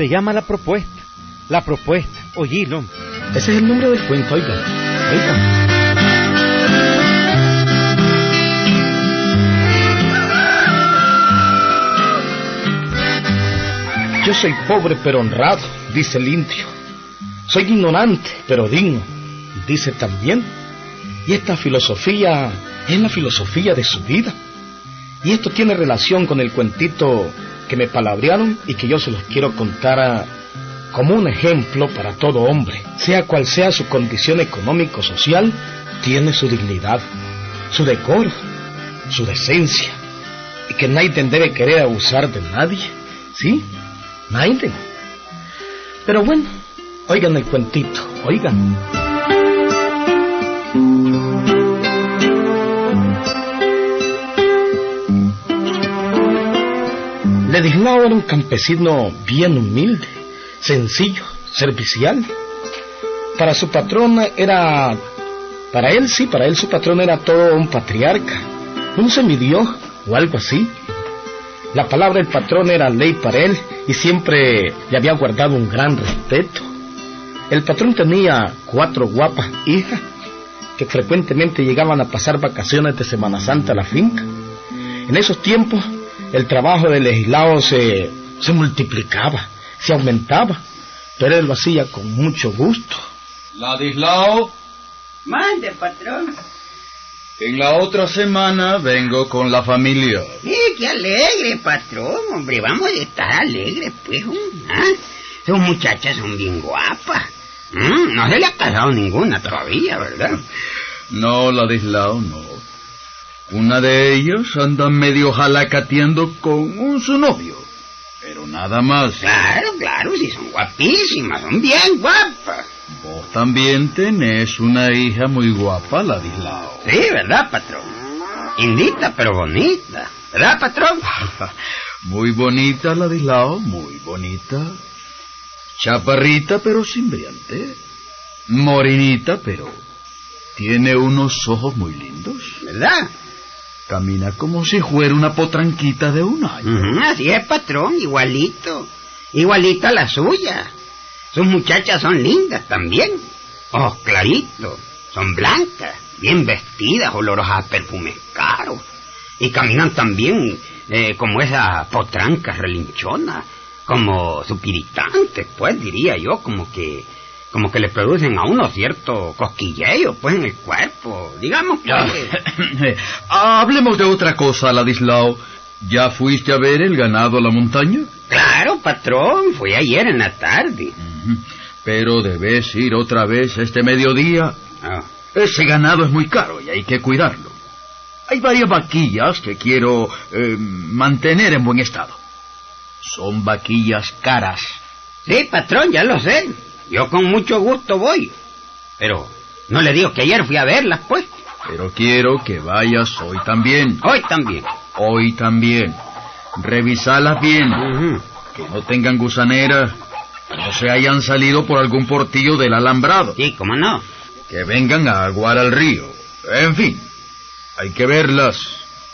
Se llama La Propuesta. La Propuesta. Oílo. Ese es el nombre del cuento, oiga. Oiga. Yo soy pobre pero honrado, dice el indio. Soy ignorante pero digno, dice también. Y esta filosofía es la filosofía de su vida. Y esto tiene relación con el cuentito que me palabrearon y que yo se los quiero contar como un ejemplo para todo hombre, sea cual sea su condición económico-social, tiene su dignidad, su decoro, su decencia, y que nadie debe querer abusar de nadie, ¿sí? Nadie. Pero bueno, oigan el cuentito, oigan. Ledislao era un campesino bien humilde, sencillo, servicial. Para su patrón era... Para él sí, para él su patrón era todo un patriarca, un semidios o algo así. La palabra del patrón era ley para él y siempre le había guardado un gran respeto. El patrón tenía cuatro guapas hijas que frecuentemente llegaban a pasar vacaciones de Semana Santa a la finca. En esos tiempos el trabajo del legislado se, se multiplicaba, se aumentaba, pero él lo hacía con mucho gusto. Ladislao, Mande, patrón. en la otra semana vengo con la familia. Eh, qué alegre, patrón, hombre. Vamos a estar alegres, pues. ¿Ah? Sus muchachas son bien guapas. Mm, No se le ha casado ninguna todavía, ¿verdad? No, Ladislao, no. Una de ellas anda medio jalacateando con un su novio. Pero nada más. Claro, claro, sí, son guapísimas, son bien guapas. Vos también tenés una hija muy guapa, Ladislao. Sí, ¿verdad, patrón? Indita, pero bonita. ¿Verdad, patrón? Muy bonita, Ladislao, muy bonita. Chaparrita, pero sin brillante. Morenita, pero tiene unos ojos muy lindos. ¿Verdad? Camina como si fuera una potranquita de un año. Así es, patrón, igualito. Igualito a la suya. Sus muchachas son lindas también. Ojos claritos, son blancas, bien vestidas, olorosas a perfumes caros. Y caminan también eh, como esas potrancas relinchonas, como supiritantes, pues diría yo, como que como que le producen a uno cierto cosquilleo, pues en el cuerpo, digamos pues. Hablemos de otra cosa, Ladislao. ¿Ya fuiste a ver el ganado a la montaña? Claro, patrón, fue ayer en la tarde. Pero debes ir otra vez este mediodía. Ah, Ese ganado es muy caro y hay que cuidarlo. Hay varias vaquillas que quiero eh, mantener en buen estado. Son vaquillas caras. Sí, patrón, ya lo sé. Yo con mucho gusto voy. Pero no le digo que ayer fui a verlas, pues. Pero quiero que vayas hoy también. Hoy también. Hoy también. Revisalas bien. Que no tengan gusaneras. Que no se hayan salido por algún portillo del alambrado. Sí, cómo no. Que vengan a aguar al río. En fin. Hay que verlas.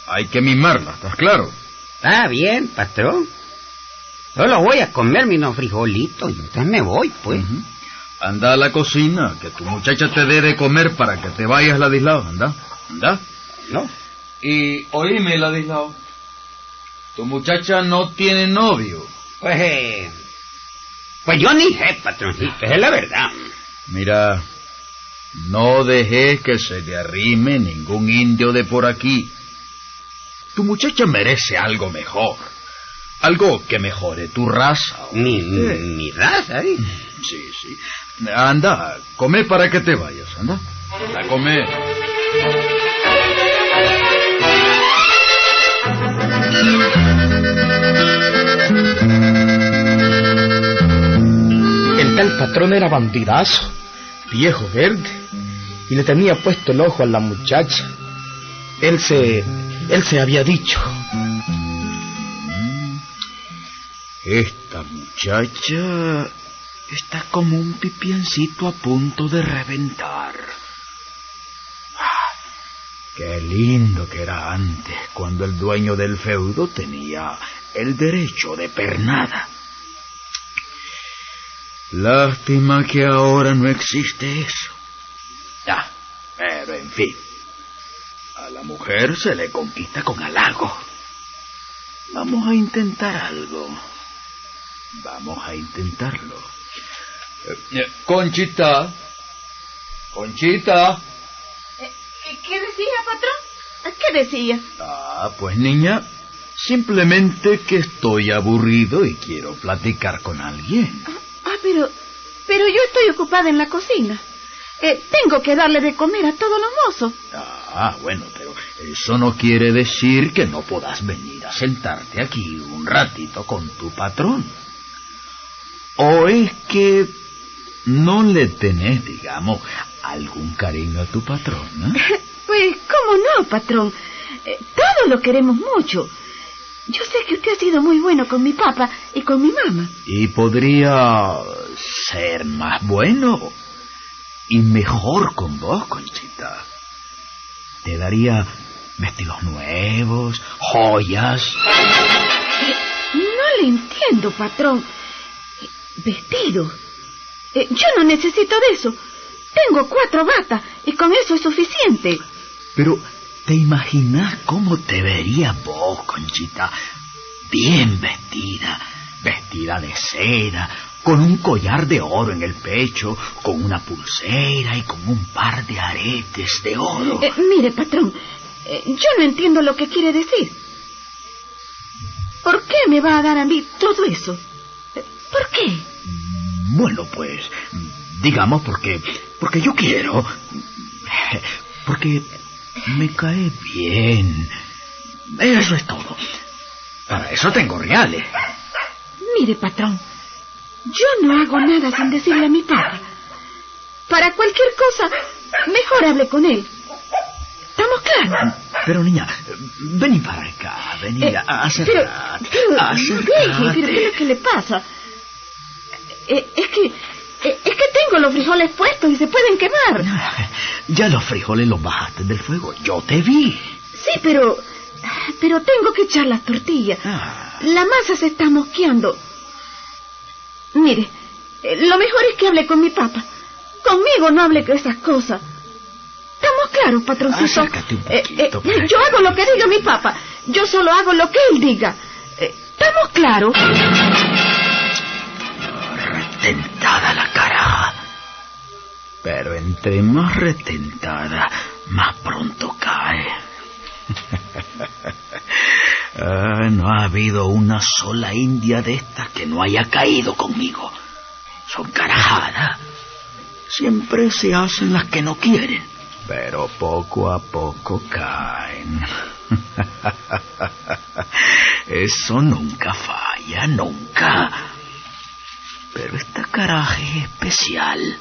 Hay que mimarlas, ¿estás claro? Está bien, patrón. Solo voy a comerme unos frijolitos y entonces me voy, pues. Anda a la cocina, que tu muchacha te dé de comer para que te vayas, Ladislao. Anda, anda. ¿No? Y oíme, Ladislao. Tu muchacha no tiene novio. Pues, eh, pues yo ni sé, patroncito, es la verdad. Mira, no dejes que se le arrime ningún indio de por aquí. Tu muchacha merece algo mejor. Algo que mejore tu raza. Mi, mi, mi raza, ¿eh? Sí, sí. Anda, come para que te vayas, anda. A comer. El tal patrón era bandidazo, viejo verde, y le tenía puesto el ojo a la muchacha. Él se, él se había dicho, Esta muchacha está como un pipiancito a punto de reventar. Ah, Qué lindo que era antes, cuando el dueño del feudo tenía el derecho de pernada. Lástima que ahora no existe eso. Ya, pero en fin. A la mujer se le conquista con halago. Vamos a intentar algo. Vamos a intentarlo. Eh, Conchita. Conchita. Eh, ¿Qué decía, patrón? ¿Qué decía? Ah, pues niña, simplemente que estoy aburrido y quiero platicar con alguien. Ah, ah pero, pero yo estoy ocupada en la cocina. Eh, tengo que darle de comer a todos los mozos. Ah, bueno, pero eso no quiere decir que no puedas venir a sentarte aquí un ratito con tu patrón. ¿O es que no le tenés, digamos, algún cariño a tu patrón? Pues, ¿cómo no, patrón? Eh, todos lo queremos mucho. Yo sé que usted ha sido muy bueno con mi papá y con mi mamá. ¿Y podría ser más bueno? y mejor con vos, Conchita. Te daría vestidos nuevos, joyas. Eh, no le entiendo, patrón. ¿Vestidos? Eh, yo no necesito de eso. Tengo cuatro batas y con eso es suficiente. Pero, ¿te imaginas cómo te vería vos, Conchita? Bien vestida, vestida de seda, con un collar de oro en el pecho, con una pulsera y con un par de aretes de oro. Eh, mire, patrón, eh, yo no entiendo lo que quiere decir. ¿Por qué me va a dar a mí todo eso? ¿Por qué? Bueno, pues, digamos porque, porque yo quiero, porque me cae bien. Eso es todo. Para eso tengo reales. Mire, patrón, yo no hago nada sin decirle a mi papá. Para cualquier cosa, mejor hable con él. ¿Estamos claros? Pero niña, vení para acá, vení, eh, acércate, pero, pero, ¿qué es lo que le pasa? Eh, es que... Eh, es que tengo los frijoles puestos y se pueden quemar. Ya los frijoles los bajaste del fuego. Yo te vi. Sí, pero... Pero tengo que echar las tortillas. Ah. La masa se está mosqueando. Mire, eh, lo mejor es que hable con mi papá. Conmigo no hable de esas cosas. Estamos claros, patroncito. un eh, eh, yo hago lo que diga mi papá. Yo solo hago lo que él diga. ¿Estamos claros? Retentada la cara. Pero entre más retentada, más pronto cae. Ah, no ha habido una sola india de estas que no haya caído conmigo. Son carajadas. Siempre se hacen las que no quieren, pero poco a poco caen. Eso nunca falla, nunca. Es especial.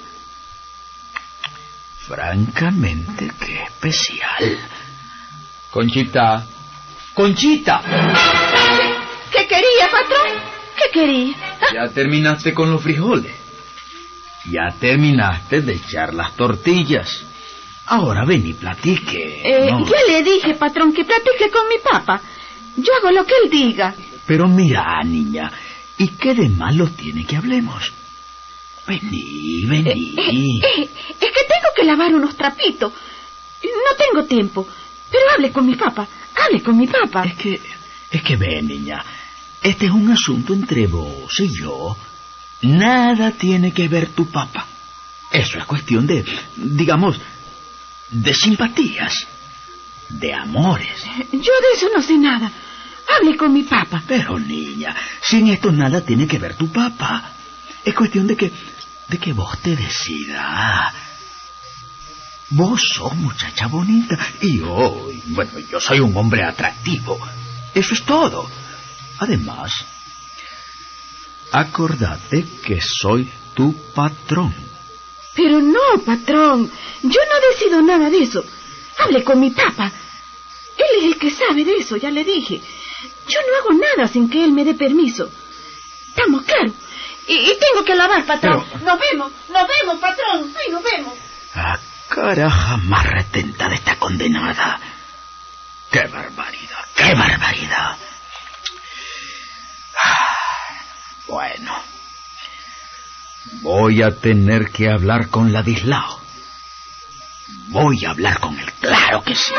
Francamente que especial. Conchita, Conchita. ¿Qué, quería, patrón? ¿Qué quería? Ya terminaste con los frijoles. Ya terminaste de echar las tortillas. Ahora ven y platique. Eh, Ya le dije, patrón, que platique con mi papá. Yo hago lo que él diga. Pero mira, niña, ¿y qué de malo tiene que hablemos? Vení, vení. Eh, eh, es que tengo que lavar unos trapitos. No tengo tiempo. Pero hable con mi papá. Hable con mi papá. Es que, es que ve, niña, este es un asunto entre vos y yo. Nada tiene que ver tu papá. Eso es cuestión de, digamos, de simpatías, de amores. Yo de eso no sé nada. Hable con mi papá. Pero niña, sin esto nada tiene que ver tu papá. Es cuestión de que, de que vos te decidas. Vos sos muchacha bonita y yo, bueno, yo soy un hombre atractivo. Eso es todo. Además, acordate que soy tu patrón. Pero no, patrón. Yo no decido nada de eso. Hable con mi papá. Él es el que sabe de eso, ya le dije. Yo no hago nada sin que él me dé permiso. Estamos claros. Y, tengo que lavar, patrón. Nos vemos, nos vemos, patrón. Ay, nos vemos. Ah, Caraja más retenta de esta condenada. ¡Qué barbaridad! ¡Qué barbaridad! Bueno. Voy a tener que hablar con Ladislao. Voy a hablar con él, claro que sí.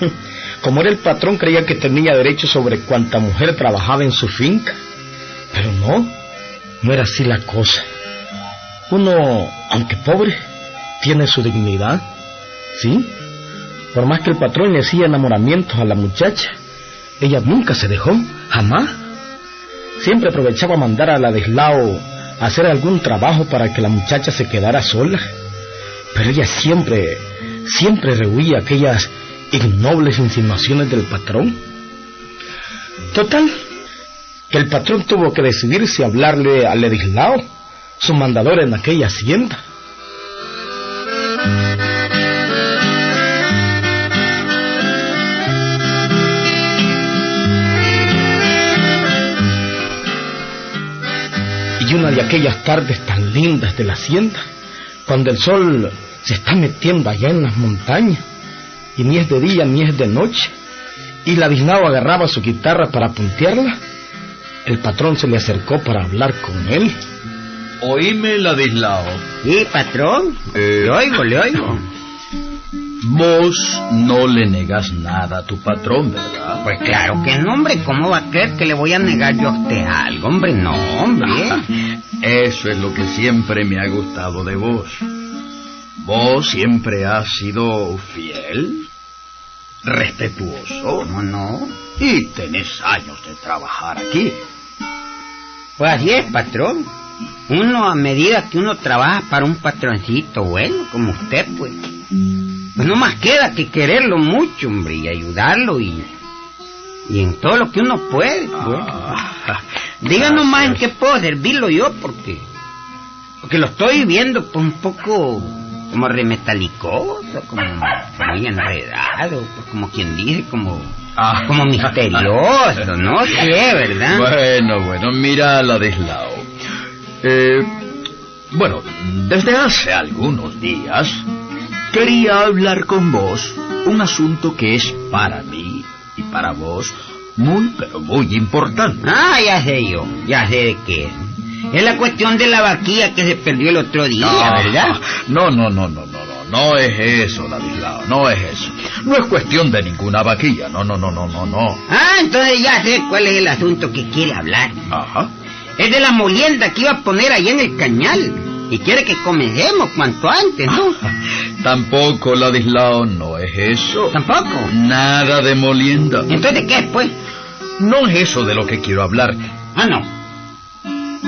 Como era el patrón, creía que tenía derecho sobre cuanta mujer trabajaba en su finca. Pero no, no era así la cosa. Uno, aunque pobre, tiene su dignidad, ¿sí? Por más que el patrón le hacía enamoramientos a la muchacha, ella nunca se dejó, jamás. Siempre aprovechaba mandar a la deslao a hacer algún trabajo para que la muchacha se quedara sola. Pero ella siempre, siempre rehuía aquellas ignobles insinuaciones del patrón. Total, que el patrón tuvo que decidir si hablarle al Ladislao, su mandador en aquella hacienda. Y una de aquellas tardes tan lindas de la hacienda, cuando el sol se está metiendo allá en las montañas, y ni es de día ni es de noche, y Ladislao agarraba su guitarra para puntearla, el patrón se le acercó para hablar con él. Oíme, Ladislao. Sí, patrón. Eh. Le oigo, le oigo. Vos no le negas nada a tu patrón, ¿verdad? Pues claro que no, hombre. ¿Cómo va a creer que le voy a negar yo a usted algo, hombre? No, hombre. Eso es lo que siempre me ha gustado de vos. Vos siempre has sido fiel, respetuoso, ¿Cómo no? y tenés años de trabajar aquí. Pues así es, patrón. Uno, a medida que uno trabaja para un patroncito bueno, como usted, pues... Pues no más queda que quererlo mucho, hombre, y ayudarlo y... Y en todo lo que uno puede, pues. Ah, Díganos más en qué puedo servirlo yo, porque... Porque lo estoy viendo pues un poco como remetalicoso, como muy enredado, pues como quien dice, como... Ah. Como misterioso, no sé, ¿verdad? Bueno, bueno, mira Ladislao. Eh, bueno, desde hace algunos días quería hablar con vos un asunto que es para mí y para vos muy, pero muy importante. Ah, ya sé yo, ya sé de qué es. Es la cuestión de la vaquilla que se perdió el otro día, Ah, ¿verdad? No, no, no, no, no, no, no es eso, Ladislao, no es eso. No es cuestión de ninguna vaquilla, no, no, no, no, no, no. Ah, entonces ya sé cuál es el asunto que quiere hablar. Ajá. Es de la molienda que iba a poner allá en el cañal. Y quiere que comencemos cuanto antes, ¿no? Tampoco, Ladislao, no es eso. Tampoco. Nada de molienda. Entonces, ¿de qué es, pues? No es eso de lo que quiero hablar. Ah, no.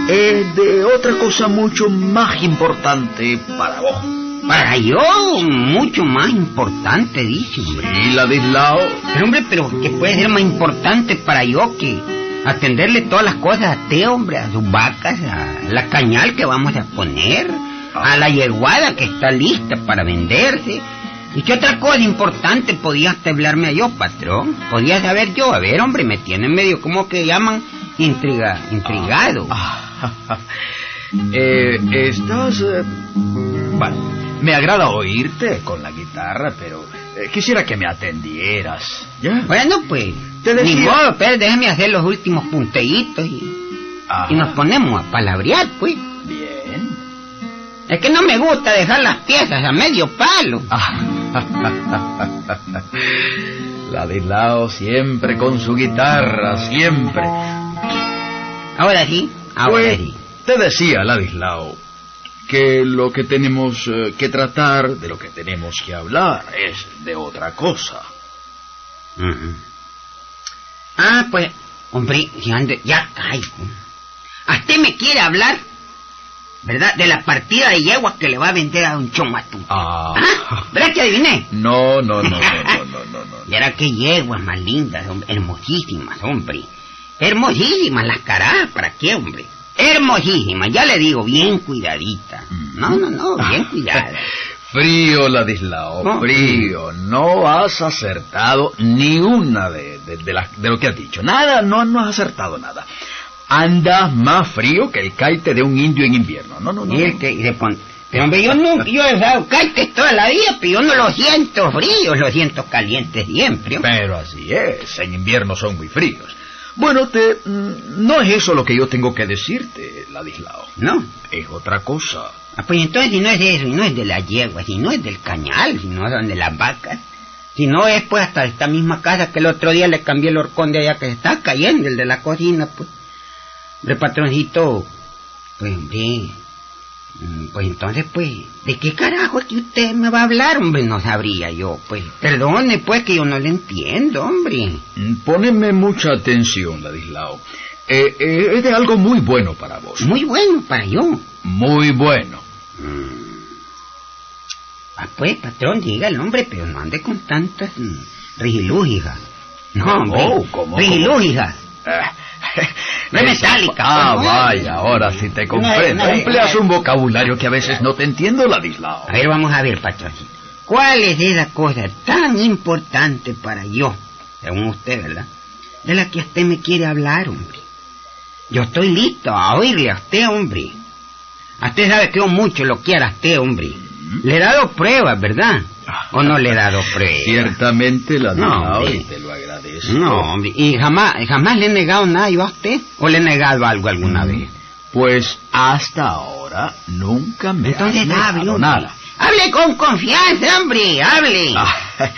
Es de otra cosa mucho más importante para vos. Para yo, mucho más importante, dice, hombre. Y Ladislao, Pero, hombre, pero que puede ser más importante para yo que atenderle todas las cosas a usted, hombre, a sus vacas, a la cañal que vamos a poner, a la yeguada que está lista para venderse. ¿Y qué otra cosa importante podía usted hablarme yo, patrón? Podía saber yo. A ver, hombre, me tiene medio, como que llaman? Intriga, intrigado. eh, estás... eh, bueno, me agrada oírte con la guitarra, pero eh, quisiera que me atendieras. ¿Ya? Bueno, pues, Te decía- ni modo, pero déjeme hacer los últimos punteitos y, y nos ponemos a palabrear, pues. Bien. Es que no me gusta dejar las piezas a medio palo. Ladislao siempre con su guitarra, siempre. Ahora sí, ahora Pues, sí. te decía, Ladislao, que lo que tenemos eh, que tratar, de lo que tenemos que hablar, es de otra cosa. Ah, pues, hombre, ya caigo. ¿A usted me quiere hablar, verdad, de la partida de yeguas que le va a vender a un chomatú? Ah. ¿Ah? ¿Verdad que adiviné? No, no, no, no, no, no, no, no. Y ahora qué yeguas más lindas, hombre, hermosísimas, hombre. Hermosísimas las caras, ¿para qué, hombre? Hermosísimas, ya le digo, bien cuidaditas. No, no, no, bien cuidadas. Frío, Ladislao, No. frío. No has acertado ni una de, de, de de lo que has dicho. Nada, no, no has acertado nada. Andas más frío que el caite de un indio en invierno. No, no, no. Y el que, y se pon- Pero hombre, yo nunca, yo he usado caltes toda la vida, pero yo no los siento fríos, los siento calientes siempre. hombre. Pero así es, en invierno son muy fríos. Bueno, te, mm, no es eso lo que yo tengo que decirte, Ladislao. ¿No? Es otra cosa. Ah, pues entonces si no es de eso, no es de la yegua, si no es del cañal, si no son de las vacas, si no es pues hasta esta misma casa que el otro día le cambié el horcón de allá que se está cayendo, el de la cocina, pues. De patroncito, pues hombre, pues entonces pues, ¿de qué carajo es que usted me va a hablar, hombre? No sabría yo, pues. Perdone pues que yo no le entiendo, hombre. Mm, Póneme mucha atención, Ladislao. Eh, eh, es de algo muy bueno para vos. Muy bueno para yo. Muy bueno. Ah, pues, patrón, diga el nombre, pero no ande con tantas mm. No, hombre. Oh, ¿cómo, rigilúgigas. No es metálica, Ah, vaya, ahora sí te comprendo. No, Empleas no. un vocabulario que a veces no te entiendo, Ladislao. A ver, vamos a ver, patroncito. ¿Cuál es esa cosa tan importante para yo, según usted, verdad? De la que usted me quiere hablar, hombre. Yo estoy listo a oírle a usted, hombre. A usted sabe que yo mucho lo quiero a usted, hombre. Le he dado pruebas, ¿verdad? ¿O no le he dado pruebas? Ciertamente, Ladislao, hombre. y te lo agradezco. No, hombre. ¿Y jamás, jamás le he negado nada yo a usted? ¿O le he negado algo alguna vez? Pues hasta ahora nunca me Entonces has negado nada. Hable con confianza, hombre, hable. Ah,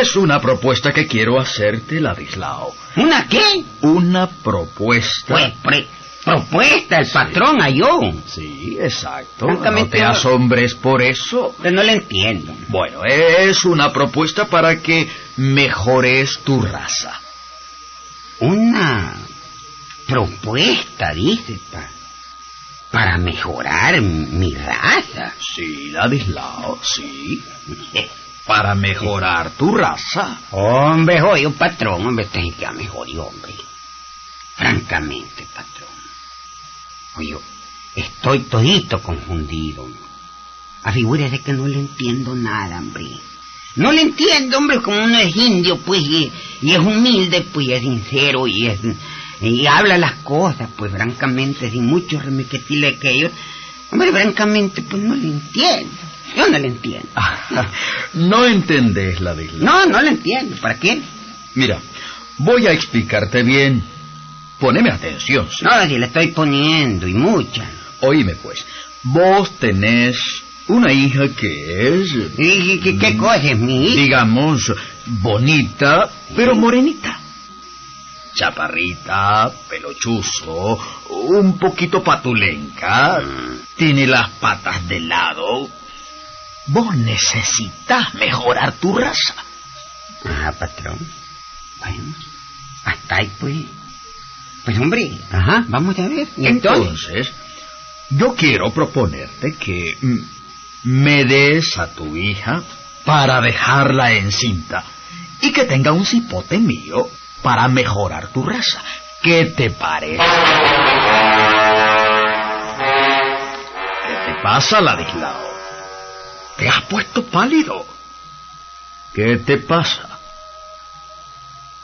es una propuesta que quiero hacerte, Ladislao. ¿Una qué? Una propuesta. Pues, pre- propuesta, el patrón a yo. Sí, exacto. No te asombres por eso. Pero no le entiendo. Bueno, es una propuesta para que mejores tu raza. Una propuesta, dice, pa- para mejorar mi raza. Sí, Ladislao, sí. Para mejorar tu raza. Hombre, oye, patrón, hombre, sí que ha mejorado, hombre. Francamente, patrón. Oye, estoy todito confundido. Afigúrese que no le entiendo nada, hombre. No le entiendo, hombre, como uno es indio, pues, y, y es humilde, pues, y es sincero, y es... Y habla las cosas, pues, francamente, sin mucho remequetile que ellos. Hombre, francamente, pues, no le entiendo. Yo no le entiendo. No entendés, Ladislao. No, no le entiendo. ¿Para qué? Mira, voy a explicarte bien. Poneme atención, sí. No, si le estoy poniendo, y mucha. Oíme, pues. Vos tenés una hija que es... ¿Y qué, qué cosa es mi hija? digamos, bonita, pero morenita. Chaparrita, pelochuzo, un poquito patulenca, tiene las patas de lado. Vos necesitas mejorar tu raza. Ah, patrón. Bueno, hasta ahí, pues. Pues, hombre, ajá, vamos a ver. ¿Y entonces? Entonces, yo quiero proponerte que mm, me des a tu hija para dejarla encinta y que tenga un cipote mío para mejorar tu raza. ¿Qué te parece? ¿Qué te pasa, Ladislao? ¿Te has puesto pálido? ¿Qué te pasa?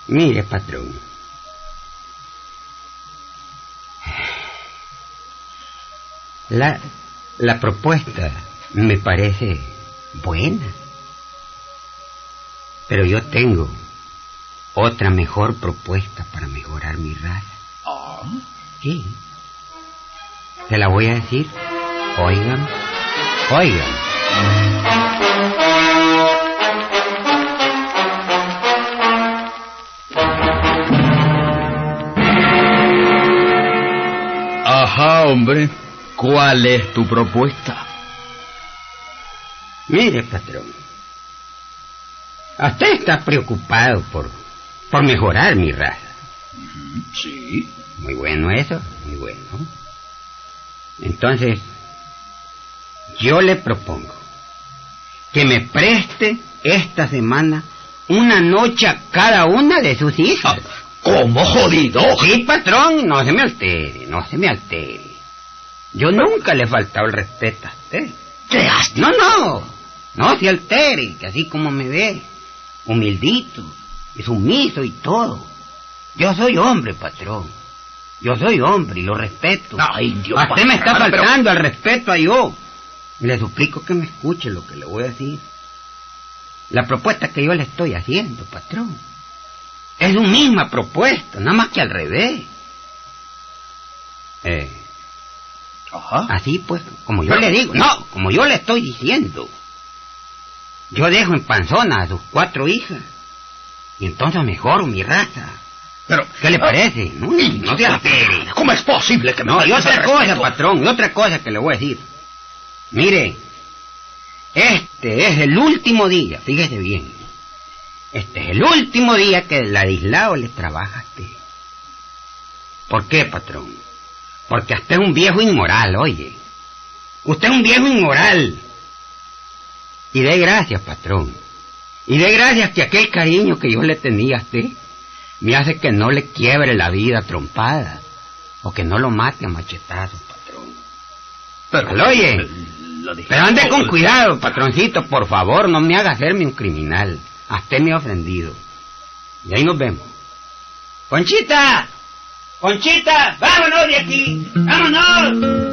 Mire, patrón. La, la propuesta me parece buena. Pero yo tengo otra mejor propuesta para mejorar mi raza. Ah, Sí. Se la voy a decir. Oigan. Oigan. Ajá, hombre. ¿Cuál es tu propuesta? Mire, patrón. Usted está preocupado por, por mejorar mi raza. Sí. Muy bueno eso, muy bueno. Entonces, yo le propongo que me preste esta semana una noche a cada una de sus hijas. ¿Cómo jodido? Sí, patrón, no se me altere, no se me altere. Yo nunca le he faltado el respeto a usted. ¿Qué has No, no, no se altere, que así como me ve, humildito y sumiso y todo. Yo soy hombre, patrón. Yo soy hombre y lo respeto. Ay, Dios A usted me está faltando al respeto a yo. Le suplico que me escuche lo que le voy a decir. La propuesta que yo le estoy haciendo, patrón, es una misma propuesta, nada más que al revés. Eh, Ajá. así pues, como yo le digo, no, como yo le estoy diciendo. Yo dejo en panzona a sus cuatro hijas. Y entonces mejoro mi raza. Pero, ¿Qué le ah, parece? No, no se altere. ¿Cómo es posible que me No, y otra cosa, respeto? patrón, y otra cosa que le voy a decir. Mire, este es el último día, fíjese bien. Este es el último día que el Ladislao le trabaja a usted. ¿Por qué, patrón? Porque usted es un viejo inmoral, oye. Usted es un viejo inmoral. Y dé gracias, patrón. Y dé gracias que aquel cariño que yo le tenía a usted me hace que no le quiebre la vida trompada. O que no lo mate a machetazos, patrón. Pero, ¿Lo oye? Lo dije- Pero ande con cuidado, patroncito, por favor, no me haga hacerme un criminal. A usted me ha ofendido. Y ahí nos vemos. ¡Conchita! ¡Conchita! ¡Vámonos de aquí! ¡Vámonos!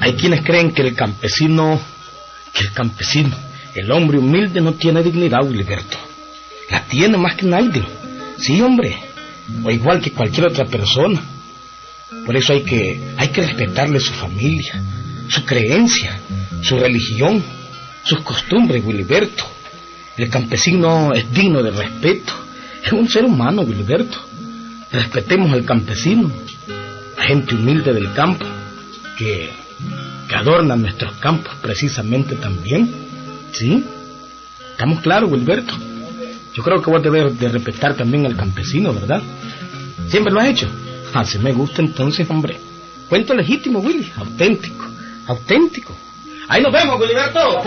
Hay quienes creen que el campesino, que el campesino, el hombre humilde no tiene dignidad, Wiliberto. La tiene más que nadie. Sí, hombre. O igual que cualquier otra persona. Por eso hay que, hay que respetarle su familia, su creencia, su religión, sus costumbres, Wiliberto. El campesino es digno de respeto. Es un ser humano, Wiliberto. Respetemos al campesino, la gente humilde del campo, que, que adornan nuestros campos precisamente también. ¿Sí? ¿Estamos claros, Wilberto? Yo creo que vos debes de respetar también al campesino, ¿verdad? ¿Siempre lo has hecho? Así me gusta entonces, hombre. Cuento legítimo, Willy. Auténtico. Auténtico. Ahí nos vemos, Wilberto.